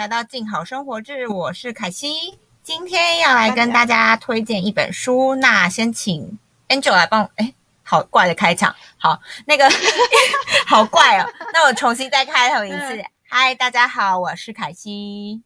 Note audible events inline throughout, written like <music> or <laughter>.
来到静好生活志，我是凯西，今天要来跟大家推荐一本书。那先请 Angel 来帮我，哎，好怪的开场，好，那个 <laughs> 好怪哦，那我重新再开头一次。嗨，大家好，我是凯西。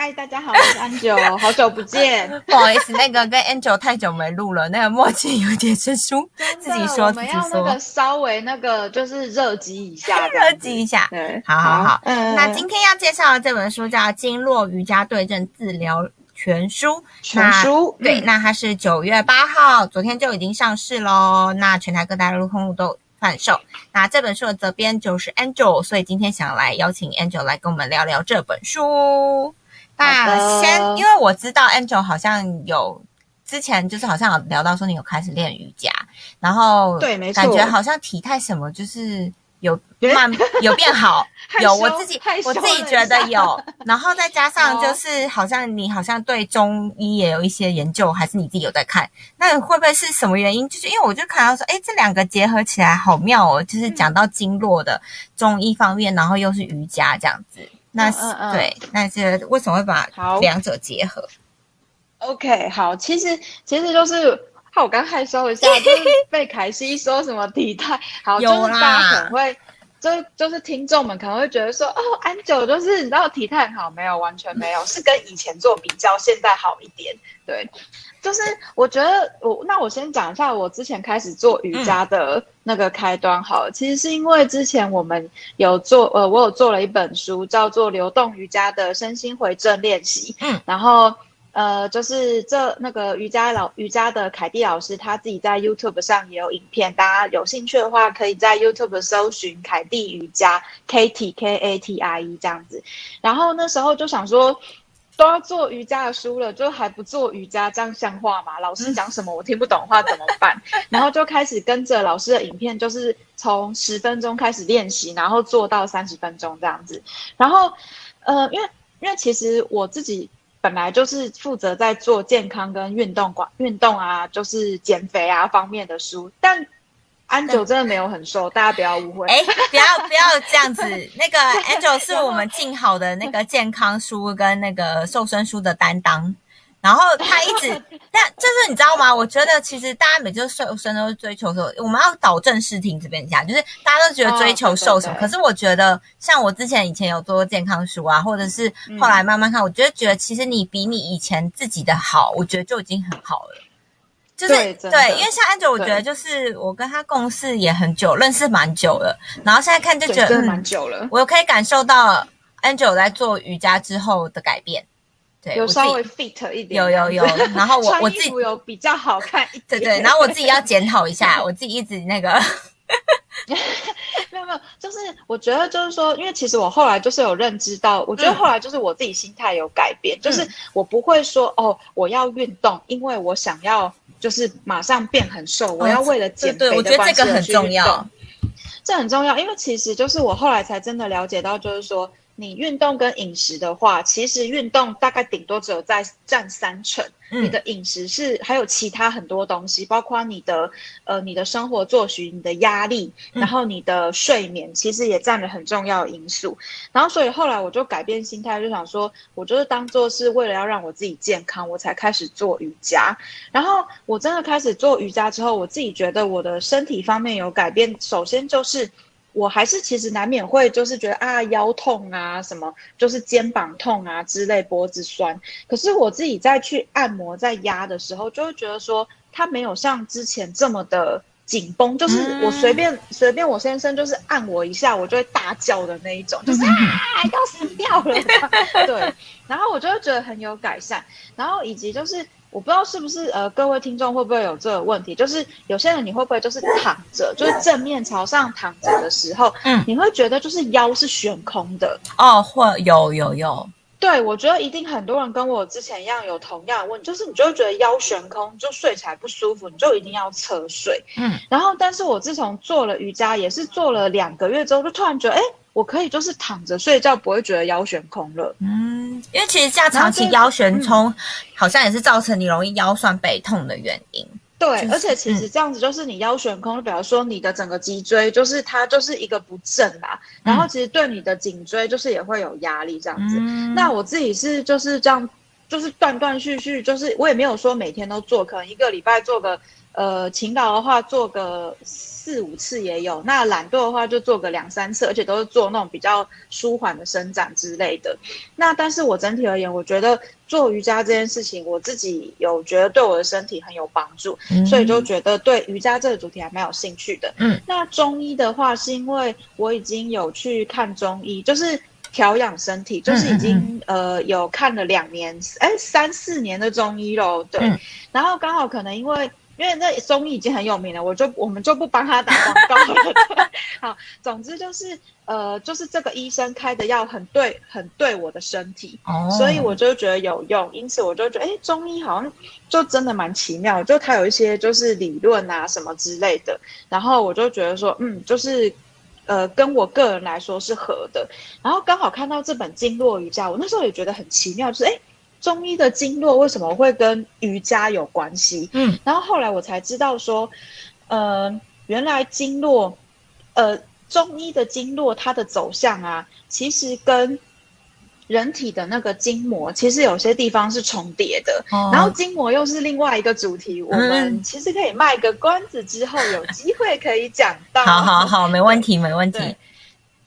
嗨，大家好，我是 Angel，<laughs> 好久不见。不好意思，那个跟 Angel 太久没录了，那个默契有点生疏。自己说，自己说。那个稍微那个就是热机一下，<laughs> 热机一下。对，好好好。嗯那今天要介绍的这本书叫《经络瑜伽对症治疗全书》。全书。对，那它是九月八号，昨天就已经上市喽。那全台各大路通路都贩售。那这本书的责编就是 Angel，所以今天想来邀请 Angel 来跟我们聊聊这本书。那先，因为我知道 Angel 好像有之前就是好像有聊到说你有开始练瑜伽，然后对，没错，感觉好像体态什么就是有慢 <laughs> 有变好，有我自己我自己觉得有，然后再加上就是好像你好像对中医也有一些研究，还是你自己有在看，那会不会是什么原因？就是因为我就看到说，哎，这两个结合起来好妙哦，就是讲到经络的中医方面，然后又是瑜伽这样子。那是对，那是为什么会把两者结合？OK，好，其实其实就是怕我刚害羞一下，<laughs> 就是被凯西说什么体态好，就是大家很会，就就是听众们可能会觉得说，哦，安久就是你知道体态好，没有，完全没有，是跟以前做比较，现在好一点，对。就是我觉得我那我先讲一下我之前开始做瑜伽的那个开端好了。其实是因为之前我们有做呃，我有做了一本书叫做《流动瑜伽的身心回正练习》。嗯，然后呃，就是这那个瑜伽老瑜伽的凯蒂老师他自己在 YouTube 上也有影片，大家有兴趣的话可以在 YouTube 搜寻凯蒂瑜伽 K T K A T I E 这样子。然后那时候就想说。都要做瑜伽的书了，就还不做瑜伽，这样像话吗？老师讲什么我听不懂话怎么办？<laughs> 然后就开始跟着老师的影片，就是从十分钟开始练习，然后做到三十分钟这样子。然后，呃，因为因为其实我自己本来就是负责在做健康跟运动管运动啊，就是减肥啊方面的书，但。Angel 真的没有很瘦，大家不要误会。哎，不要不要这样子。<laughs> 那个 Angel 是我们进好的那个健康书跟那个瘦身书的担当，然后他一直，但就是你知道吗？我觉得其实大家每次瘦身都是追求瘦，我们要导正视听这边一下，就是大家都觉得追求瘦什么，可是我觉得像我之前以前有做过健康书啊，或者是后来慢慢看，我觉得觉得其实你比你以前自己的好，我觉得就已经很好了。就是对，因为像安九，我觉得就是我跟他共事也很久，认识蛮久了。然后现在看就觉得蛮久了，我可以感受到安九在做瑜伽之后的改变。对，有稍微 fit 一点，有有有。然后我 <laughs> 我自己有比较好看一点，对对。然后我自己要检讨一下，我自己一直那个。<laughs> 没有没有，就是我觉得就是说，因为其实我后来就是有认知到，我觉得后来就是我自己心态有改变，就是我不会说哦，我要运动，因为我想要。就是马上变很瘦，我要为了减肥的关系很重要。这很重要，因为其实就是我后来才真的了解到，就是说。你运动跟饮食的话，其实运动大概顶多只有在占三成，你的饮食是还有其他很多东西，包括你的呃你的生活作息、你的压力，然后你的睡眠，其实也占了很重要的因素。然后所以后来我就改变心态，就想说，我就是当做是为了要让我自己健康，我才开始做瑜伽。然后我真的开始做瑜伽之后，我自己觉得我的身体方面有改变，首先就是。我还是其实难免会就是觉得啊腰痛啊什么，就是肩膀痛啊之类，脖子酸。可是我自己在去按摩在压的时候，就会觉得说它没有像之前这么的紧绷，就是我随便随便我先生就是按我一下，我就会大叫的那一种，就是啊要死掉了。<laughs> 对，然后我就会觉得很有改善，然后以及就是。我不知道是不是呃，各位听众会不会有这个问题？就是有些人你会不会就是躺着，就是正面朝上躺着的时候，嗯，你会觉得就是腰是悬空的哦，会有有有。对，我觉得一定很多人跟我之前一样有同样的问题，就是你就会觉得腰悬空，就睡起来不舒服，你就一定要侧睡。嗯，然后但是我自从做了瑜伽，也是做了两个月之后，就突然觉得，哎。我可以就是躺着睡觉，不会觉得腰悬空了。嗯，因为其实这样长期腰悬空，好像也是造成你容易腰酸背痛的原因。对，而且其实这样子就是你腰悬空，比方说你的整个脊椎就是它就是一个不正啦，然后其实对你的颈椎就是也会有压力这样子。那我自己是就是这样，就是断断续续，就是我也没有说每天都做，可能一个礼拜做个。呃，勤劳的话做个四五次也有，那懒惰的话就做个两三次，而且都是做那种比较舒缓的伸展之类的。那但是我整体而言，我觉得做瑜伽这件事情，我自己有觉得对我的身体很有帮助，所以就觉得对瑜伽这个主题还蛮有兴趣的。嗯，那中医的话，是因为我已经有去看中医，就是调养身体，就是已经呃有看了两年，哎三四年的中医喽。对，然后刚好可能因为。因为那中医已经很有名了，我就我们就不帮他打广告了。<laughs> 好，总之就是呃，就是这个医生开的药很对，很对我的身体，所以我就觉得有用。因此我就觉得，哎，中医好像就真的蛮奇妙，就它有一些就是理论啊什么之类的。然后我就觉得说，嗯，就是呃，跟我个人来说是合的。然后刚好看到这本经络瑜伽，我那时候也觉得很奇妙，就是哎。中医的经络为什么会跟瑜伽有关系？嗯，然后后来我才知道说，呃，原来经络，呃，中医的经络它的走向啊，其实跟人体的那个筋膜，其实有些地方是重叠的。哦，然后筋膜又是另外一个主题，我们其实可以卖个关子，之后有机会可以讲到。好好好，没问题，没问题。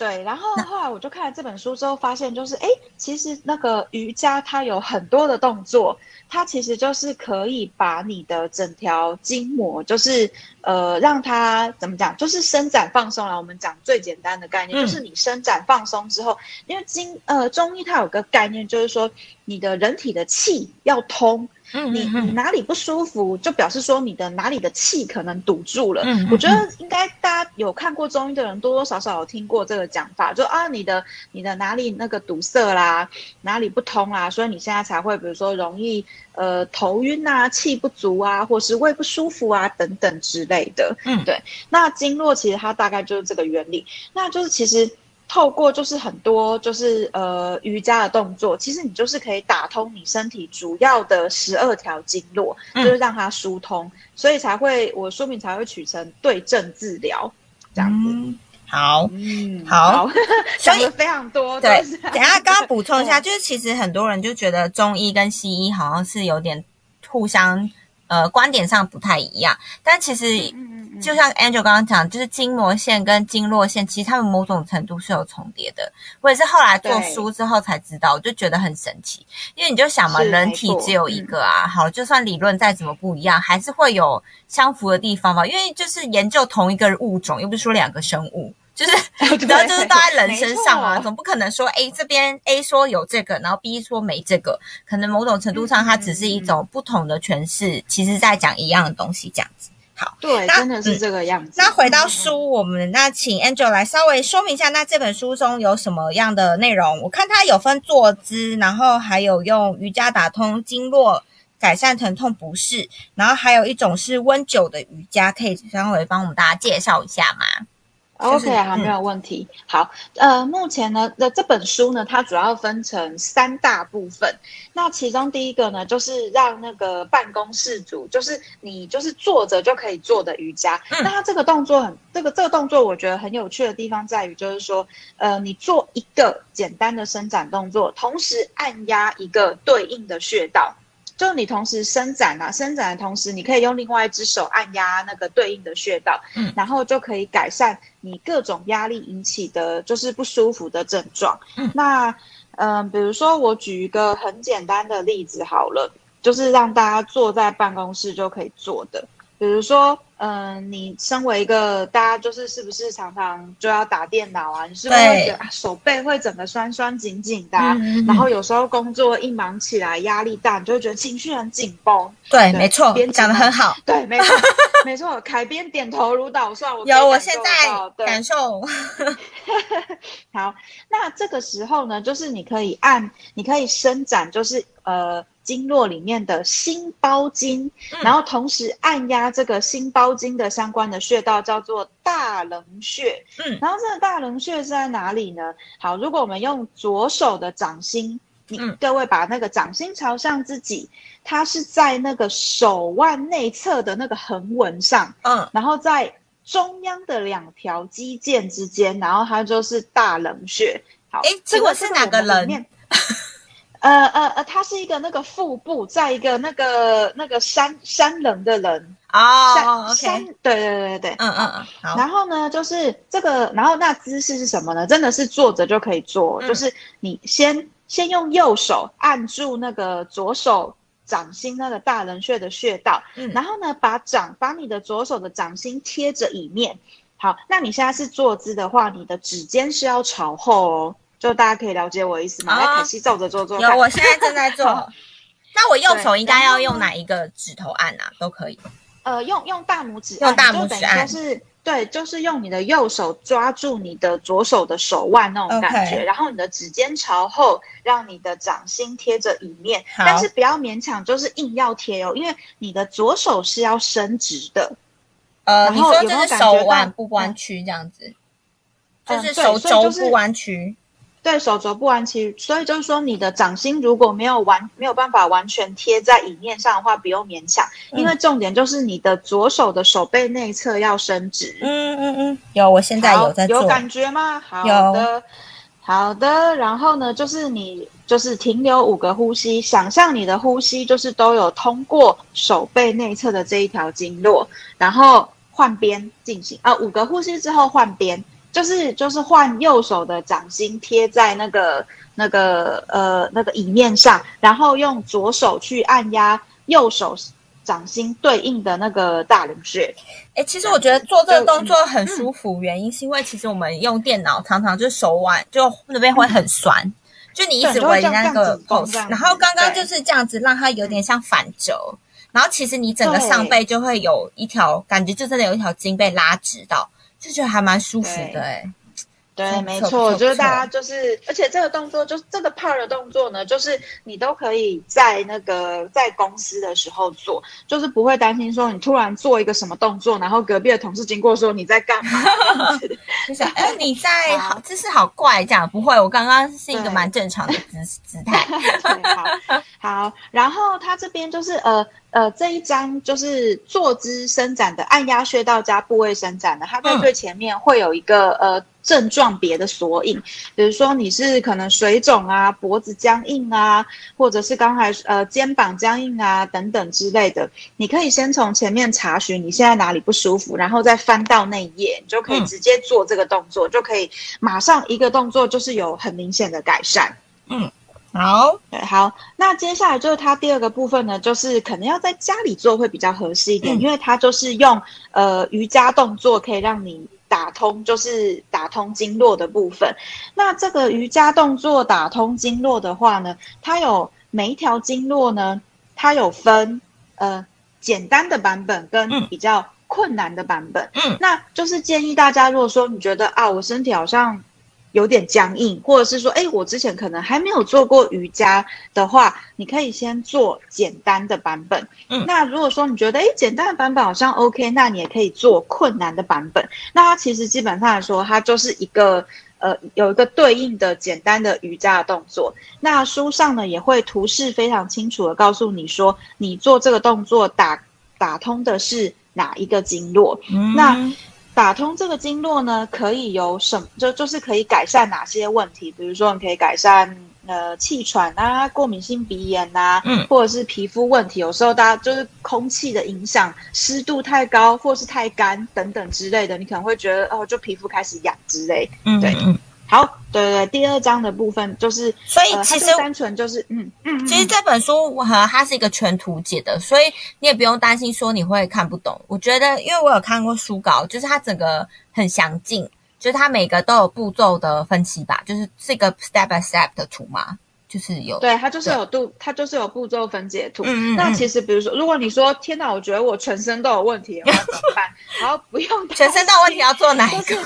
对，然后后来我就看了这本书之后，发现就是，哎，其实那个瑜伽它有很多的动作，它其实就是可以把你的整条筋膜，就是呃，让它怎么讲，就是伸展放松了。我们讲最简单的概念，就是你伸展放松之后，因为经呃中医它有个概念，就是说你的人体的气要通。你你哪里不舒服，就表示说你的哪里的气可能堵住了。我觉得应该大家有看过中医的人，多多少少有听过这个讲法，就啊你的你的哪里那个堵塞啦，哪里不通啦，所以你现在才会比如说容易呃头晕啊、气不足啊，或是胃不舒服啊等等之类的。嗯，对。那经络其实它大概就是这个原理，那就是其实。透过就是很多就是呃瑜伽的动作，其实你就是可以打通你身体主要的十二条经络，就是让它疏通，所以才会我说明才会取成对症治疗这样子。好，嗯，好，讲的 <laughs> 非常多。对，等下刚刚补充一下，<laughs> 就是其实很多人就觉得中医跟西医好像是有点互相呃观点上不太一样，但其实。就像 Angel 刚刚讲，就是筋膜线跟经络线，其实它们某种程度是有重叠的。我也是后来做书之后才知道，我就觉得很神奇。因为你就想嘛，人体只有一个啊，好，就算理论再怎么不一样，还是会有相符的地方嘛。因为就是研究同一个物种，又不是说两个生物，就是 <laughs> 你知道，就是都在人身上啊，总不可能说 A 这边 A 说有这个，然后 B 说没这个，可能某种程度上它只是一种不同的诠释，其实在讲一样的东西，这样子。好对，真的是这个样子。那回到书，我们那请 Angel 来稍微说明一下，那这本书中有什么样的内容？我看它有分坐姿，然后还有用瑜伽打通经络，改善疼痛不适，然后还有一种是温灸的瑜伽，可以稍微帮我们大家介绍一下吗？OK，好，没有问题。好，呃，目前呢那这本书呢，它主要分成三大部分。那其中第一个呢，就是让那个办公室主，就是你就是坐着就可以做的瑜伽。那它这个动作很，这个这个动作我觉得很有趣的地方在于，就是说，呃，你做一个简单的伸展动作，同时按压一个对应的穴道。就你同时伸展啊，伸展的同时，你可以用另外一只手按压那个对应的穴道，嗯，然后就可以改善你各种压力引起的就是不舒服的症状。嗯，那嗯，比如说我举一个很简单的例子好了，就是让大家坐在办公室就可以做的，比如说。嗯，你身为一个大家就是是不是常常就要打电脑啊？你是不是会觉得手背会整个酸酸紧紧的？然后有时候工作一忙起来压力大，你就会觉得情绪很紧绷。对，没错，讲的很好。对，没错，没错。凯边点头如捣蒜，我有，我现在感受。<laughs> 好，那这个时候呢，就是你可以按，你可以伸展，就是呃。经络里面的心包经，然后同时按压这个心包经的相关的穴道，叫做大棱穴。嗯，然后这个大棱穴是在哪里呢？好，如果我们用左手的掌心你各位把那个掌心朝向自己，它是在那个手腕内侧的那个横纹上，嗯，然后在中央的两条肌腱之间，然后它就是大棱穴。好，哎，这个是哪个人？呃呃呃，它是一个那个腹部，在一个那个那个山山人的人哦，山对对对对嗯嗯嗯，然后呢，就是这个，然后那姿势是什么呢？真的是坐着就可以做，就是你先先用右手按住那个左手掌心那个大人穴的穴道，然后呢，把掌把你的左手的掌心贴着椅面。好，那你现在是坐姿的话，你的指尖是要朝后哦。就大家可以了解我的意思吗？来，可惜照着做做。有，我现在正在做。那我右手应该要用哪一个指头按啊？都可以。呃，用用大拇指，用大拇指按。是，对，就是用你的右手抓住你的左手的手腕那种感觉，然后你的指尖朝后，让你的掌心贴着椅面，但是不要勉强，就是硬要贴哦，因为你的左手是要伸直的。呃，你说就是手腕不弯曲这样子，就是手肘不弯曲。对手肘不弯曲，所以就是说你的掌心如果没有完没有办法完全贴在椅面上的话，不用勉强，因为重点就是你的左手的手背内侧要伸直。嗯嗯嗯，有，我现在有在做，有感觉吗？好的，好的。然后呢，就是你就是停留五个呼吸，想象你的呼吸就是都有通过手背内侧的这一条经络，然后换边进行啊，五个呼吸之后换边。就是就是换右手的掌心贴在那个那个呃那个椅面上，然后用左手去按压右手掌心对应的那个大陵穴。哎，其实我觉得做这个动作很舒服，原因是因为其实我们用电脑常常就是手腕就那边会很酸，就你一直围那个 pose，然后刚刚就是这样子让它有点像反折，然后其实你整个上背就会有一条感觉，就真的有一条筋被拉直到。就觉得还蛮舒服的哎，对，没错，我觉得大家就是，而且这个动作就是这个 part 的动作呢，就是你都可以在那个在公司的时候做，就是不会担心说你突然做一个什么动作，然后隔壁的同事经过说你在干嘛？<laughs> 就想 <laughs> 哎你在好姿势好怪这样，不会，我刚刚是一个蛮正常的姿姿态。<laughs> 好，好，然后他这边就是呃。呃，这一张就是坐姿伸展的按压穴道加部位伸展的，它在最前面会有一个呃症状别的索引，比如说你是可能水肿啊、脖子僵硬啊，或者是刚才呃肩膀僵硬啊等等之类的，你可以先从前面查询你现在哪里不舒服，然后再翻到那一页，你就可以直接做这个动作，就可以马上一个动作就是有很明显的改善。嗯。好，对，好，那接下来就是它第二个部分呢，就是可能要在家里做会比较合适一点，因为它就是用呃瑜伽动作可以让你打通，就是打通经络的部分。那这个瑜伽动作打通经络的话呢，它有每一条经络呢，它有分呃简单的版本跟比较困难的版本。嗯，那就是建议大家，如果说你觉得啊，我身体好像。有点僵硬，或者是说，哎，我之前可能还没有做过瑜伽的话，你可以先做简单的版本。嗯，那如果说你觉得，哎，简单的版本好像 OK，那你也可以做困难的版本。那它其实基本上来说，它就是一个呃，有一个对应的简单的瑜伽的动作。那书上呢也会图示非常清楚的告诉你说，你做这个动作打打通的是哪一个经络。那打通这个经络呢，可以有什么就就是可以改善哪些问题？比如说，你可以改善呃气喘啊、过敏性鼻炎呐，嗯，或者是皮肤问题。有时候大家就是空气的影响，湿度太高或是太干等等之类的，你可能会觉得哦，就皮肤开始痒之类。嗯，对。好，对对对，第二章的部分就是，所以其实单纯就是，嗯嗯，其实这本书和它是一个全图解的，所以你也不用担心说你会看不懂。我觉得，因为我有看过书稿，就是它整个很详尽，就是它每个都有步骤的分析吧，就是这个 step by step 的图嘛，就是有，对，它就是有度，它就是有步骤分解图。嗯嗯。那其实比如说，如果你说天哪，我觉得我全身都有问题，怎么办？<laughs> 然后，不用，全身都有问题要做哪一个？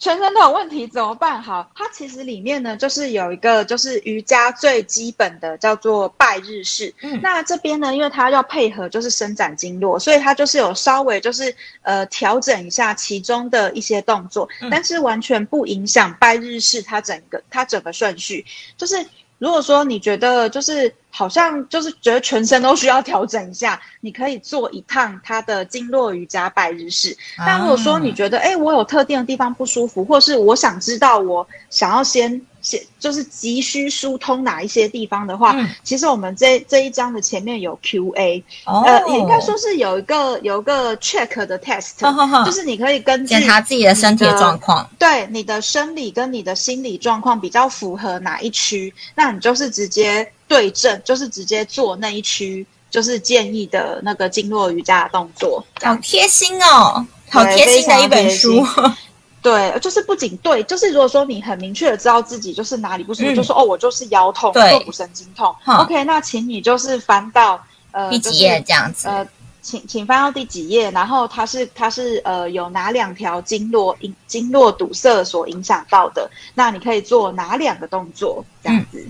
全身都有问题怎么办？好，它其实里面呢，就是有一个就是瑜伽最基本的叫做拜日式。嗯，那这边呢，因为它要配合就是伸展经络，所以它就是有稍微就是呃调整一下其中的一些动作，但是完全不影响拜日式它整个它整个顺序。就是如果说你觉得就是好像就是觉得全身都需要调整一下，你可以做一趟它的经络瑜伽百日式。但如果说你觉得哎，我有特定的地方不舒服，或是我想知道我想要先。先就是急需疏通哪一些地方的话，其实我们这这一章的前面有 Q A，呃，应该说是有一个有一个 check 的 test，就是你可以根据检查自己的身体状况，对你的生理跟你的心理状况比较符合哪一区，那你就是直接对症，就是直接做那一区，就是建议的那个经络瑜伽的动作。好贴心哦，好贴心的一本书。对，就是不仅对，就是如果说你很明确的知道自己就是哪里不舒服，就说哦，我就是腰痛、坐骨神经痛。OK，那请你就是翻到呃第几页这样子？呃，请请翻到第几页，然后它是它是呃有哪两条经络影经络堵塞所影响到的？那你可以做哪两个动作这样子？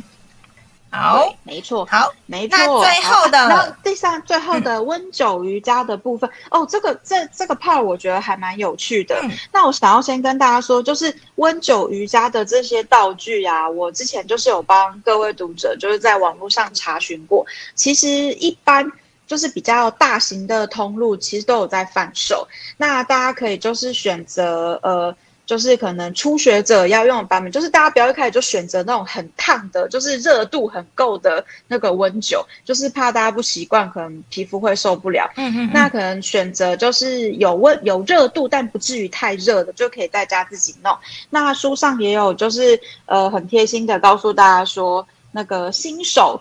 好，没错，好，没错。那最后的，那第三最后的温酒瑜伽的部分，哦，这个这这个 part 我觉得还蛮有趣的。那我想要先跟大家说，就是温酒瑜伽的这些道具啊，我之前就是有帮各位读者就是在网络上查询过，其实一般就是比较大型的通路，其实都有在贩售。那大家可以就是选择呃。就是可能初学者要用的版本，就是大家不要一开始就选择那种很烫的，就是热度很够的那个温酒，就是怕大家不习惯，可能皮肤会受不了。嗯嗯。那可能选择就是有温有热度，但不至于太热的，就可以在家自己弄。那书上也有，就是呃很贴心的告诉大家说，那个新手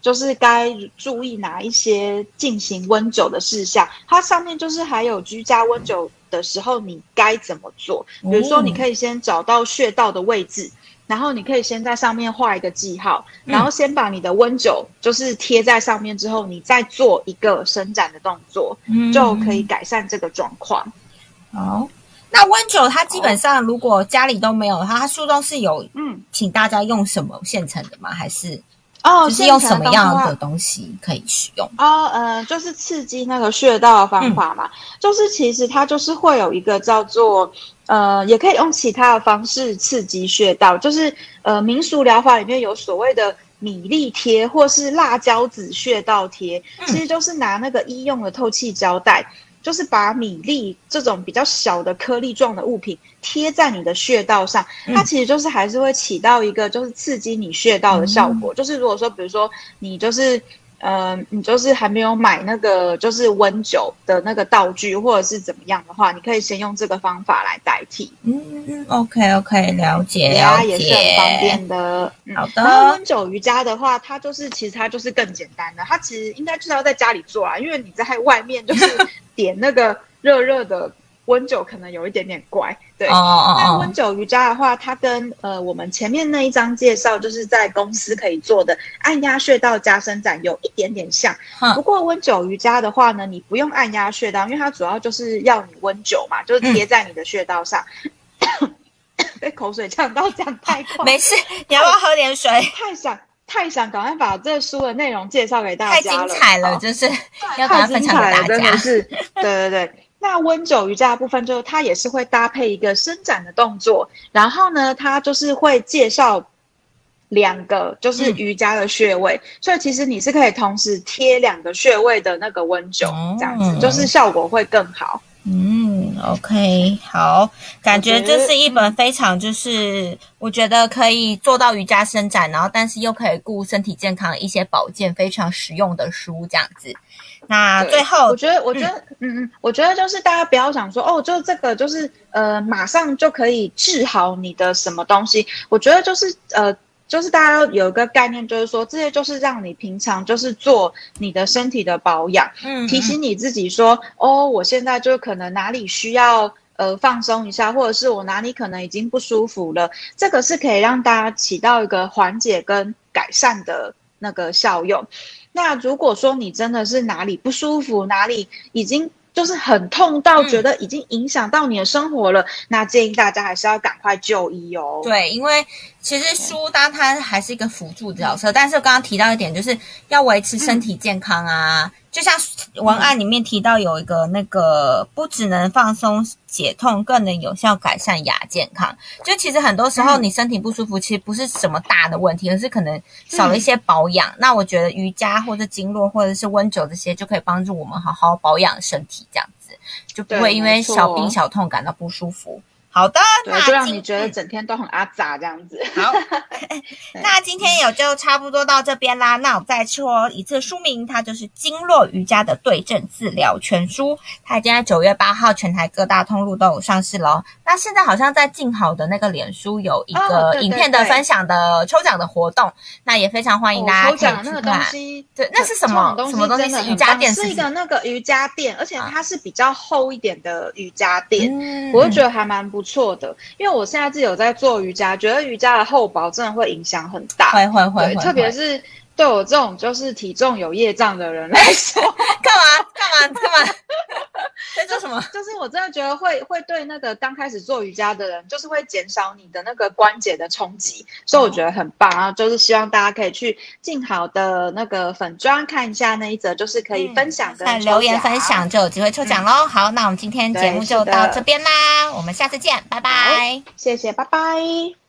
就是该注意哪一些进行温灸的事项。它上面就是还有居家温灸。的时候你该怎么做？比如说，你可以先找到穴道的位置，然后你可以先在上面画一个记号，然后先把你的温灸就是贴在上面之后，你再做一个伸展的动作，就可以改善这个状况。好，那温酒它基本上如果家里都没有它，它书中是有嗯，请大家用什么现成的吗？还是？哦，是用什么样的东西可以使用？哦，呃，就是刺激那个穴道的方法嘛。就是其实它就是会有一个叫做呃，也可以用其他的方式刺激穴道。就是呃，民俗疗法里面有所谓的米粒贴或是辣椒籽穴道贴，其实就是拿那个医用的透气胶带。就是把米粒这种比较小的颗粒状的物品贴在你的穴道上，它其实就是还是会起到一个就是刺激你穴道的效果。就是如果说，比如说你就是。呃，你就是还没有买那个就是温酒的那个道具，或者是怎么样的话，你可以先用这个方法来代替。嗯，OK OK，了解了解，也是很方便的。好的。然后温酒瑜伽的话，它就是其实它就是更简单的，它其实应该就是要在家里做啊，因为你在外面就是点那个热热的。温酒可能有一点点怪，对。那温酒瑜伽的话，它跟呃我们前面那一章介绍，就是在公司可以做的按压穴道加伸展有一点点像。不过温酒瑜伽的话呢，你不用按压穴道，因为它主要就是要你温酒嘛，就是贴在你的穴道上。<coughs> 被口水呛到，讲太快。没事，你要不要喝点水？<laughs> 太想太想赶快把这书的内容介绍给大家了。太精彩了，就是要赶快分享给大家。是，对对对。那温灸瑜伽的部分，就是它也是会搭配一个伸展的动作，然后呢，它就是会介绍两个就是瑜伽的穴位，所以其实你是可以同时贴两个穴位的那个温灸，这样子就是效果会更好。嗯，OK，好，感觉这是一本非常就是我觉得可以做到瑜伽伸展，然后但是又可以顾身体健康一些保健非常实用的书，这样子。那最后，我觉得，我觉得，嗯。嗯，我觉得就是大家不要想说，哦，就这个就是呃，马上就可以治好你的什么东西。我觉得就是呃，就是大家有一个概念，就是说这些就是让你平常就是做你的身体的保养，嗯，提醒你自己说，哦，我现在就可能哪里需要呃放松一下，或者是我哪里可能已经不舒服了，这个是可以让大家起到一个缓解跟改善的那个效用。那如果说你真的是哪里不舒服，哪里已经就是很痛到觉得已经影响到你的生活了，那建议大家还是要赶快就医哦。对，因为其实书当它还是一个辅助角色，但是刚刚提到一点，就是要维持身体健康啊，就像文案里面提到有一个那个，不只能放松解痛，更能有效改善牙健康。就其实很多时候你身体不舒服，其实不是什么大的问题，而是可能少了一些保养。那我觉得瑜伽或者经络或者是温灸这些，就可以帮助我们好好保养身体，这样子就不会因为小病小痛感到不舒服。好的，那就让你觉得整天都很阿杂这样子。好，<laughs> 那今天也就差不多到这边啦。那我再说一次书名，它就是《经络瑜伽的对症治疗全书》。它已经在九月八号全台各大通路都有上市喽。那现在好像在静好的那个脸书有一个影片的分享的抽奖的活动，那也非常欢迎大家抽奖那个东西。对，那是什么？什么东西？是瑜伽垫？是一个那个瑜伽垫，而且它是比较厚一点的瑜伽垫，我就觉得还蛮不。不错的，因为我现在自己有在做瑜伽，觉得瑜伽的厚薄真的会影响很大，会会会，特别是对我这种就是体重有业障的人来说，<laughs> 干嘛？干嘛？干嘛？<laughs> 在做什么？就是我真的觉得会会对那个刚开始做瑜伽的人，就是会减少你的那个关节的冲击，所以我觉得很棒啊！就是希望大家可以去静好的那个粉砖看一下那一则，就是可以分享的留言分享就有机会抽奖喽。好，那我们今天节目就到这边啦，我们下次见，拜拜，谢谢，拜拜。